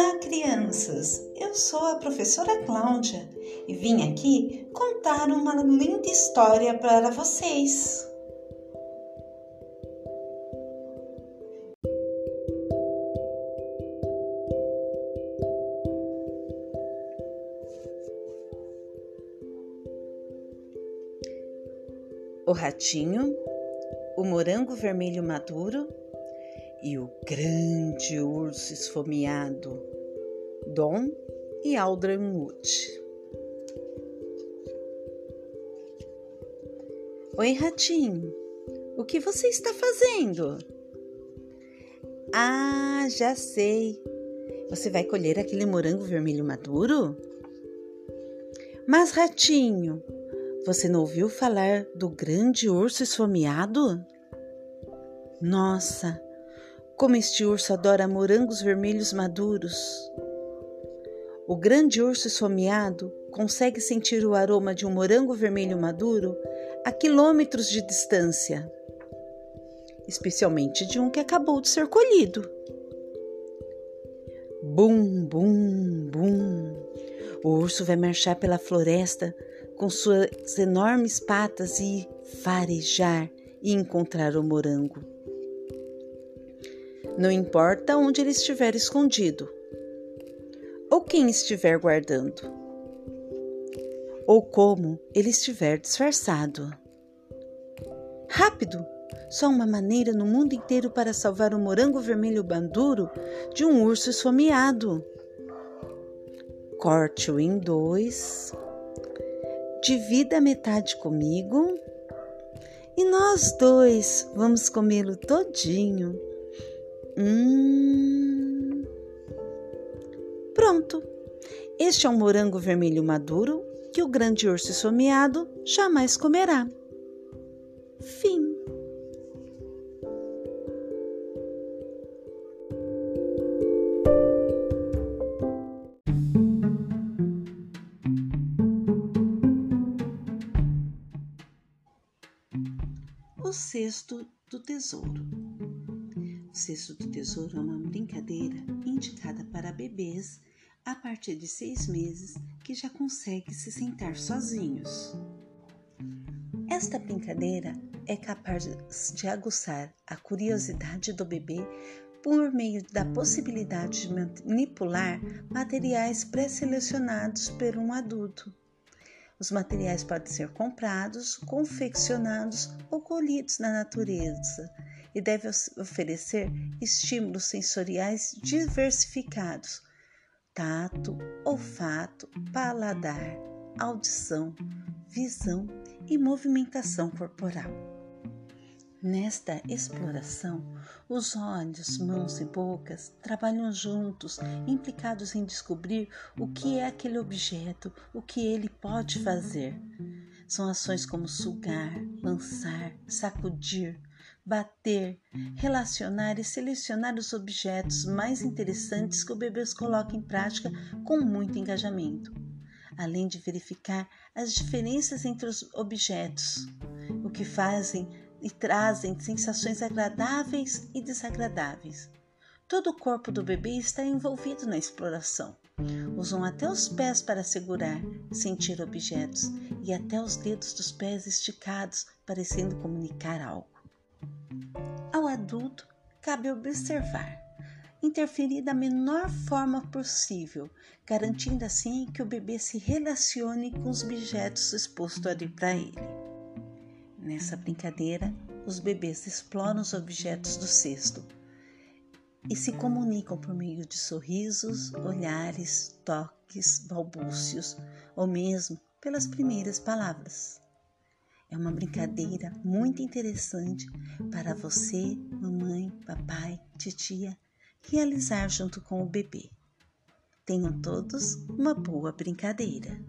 Olá, crianças! Eu sou a professora Cláudia e vim aqui contar uma linda história para vocês. O ratinho, o morango vermelho maduro e o grande urso esfomeado, Dom e Aldrin Wood. Oi, ratinho, o que você está fazendo? Ah, já sei. Você vai colher aquele morango vermelho maduro? Mas, ratinho, você não ouviu falar do grande urso esfomeado? Nossa, como este urso adora morangos vermelhos maduros. O grande urso esfomeado consegue sentir o aroma de um morango vermelho maduro a quilômetros de distância, especialmente de um que acabou de ser colhido. Bum, bum, bum. O urso vai marchar pela floresta com suas enormes patas e farejar e encontrar o morango não importa onde ele estiver escondido, ou quem estiver guardando, ou como ele estiver disfarçado. Rápido! Só uma maneira no mundo inteiro para salvar o morango vermelho banduro de um urso esfomeado. Corte-o em dois, divida a metade comigo e nós dois vamos comê-lo todinho. Hum. Pronto. Este é um morango vermelho maduro que o grande urso esfomeado jamais comerá. Fim. O cesto do tesouro. Cesto do Tesouro é uma brincadeira indicada para bebês a partir de seis meses que já conseguem se sentar sozinhos. Esta brincadeira é capaz de aguçar a curiosidade do bebê por meio da possibilidade de manipular materiais pré-selecionados por um adulto. Os materiais podem ser comprados, confeccionados ou colhidos na natureza e deve oferecer estímulos sensoriais diversificados: tato, olfato, paladar, audição, visão e movimentação corporal. Nesta exploração, os olhos, mãos e bocas trabalham juntos, implicados em descobrir o que é aquele objeto, o que ele pode fazer. São ações como sugar, lançar, sacudir, bater, relacionar e selecionar os objetos mais interessantes que o bebê coloca em prática com muito engajamento, além de verificar as diferenças entre os objetos, o que fazem e trazem sensações agradáveis e desagradáveis. Todo o corpo do bebê está envolvido na exploração. Usam até os pés para segurar, sentir objetos e até os dedos dos pés esticados, parecendo comunicar algo. Adulto, cabe observar, interferir da menor forma possível, garantindo assim que o bebê se relacione com os objetos expostos ali para ele. Nessa brincadeira, os bebês exploram os objetos do cesto e se comunicam por meio de sorrisos, olhares, toques, balbúcios ou mesmo pelas primeiras palavras. É uma brincadeira muito interessante para você, mamãe, papai, titia realizar junto com o bebê. Tenham todos uma boa brincadeira.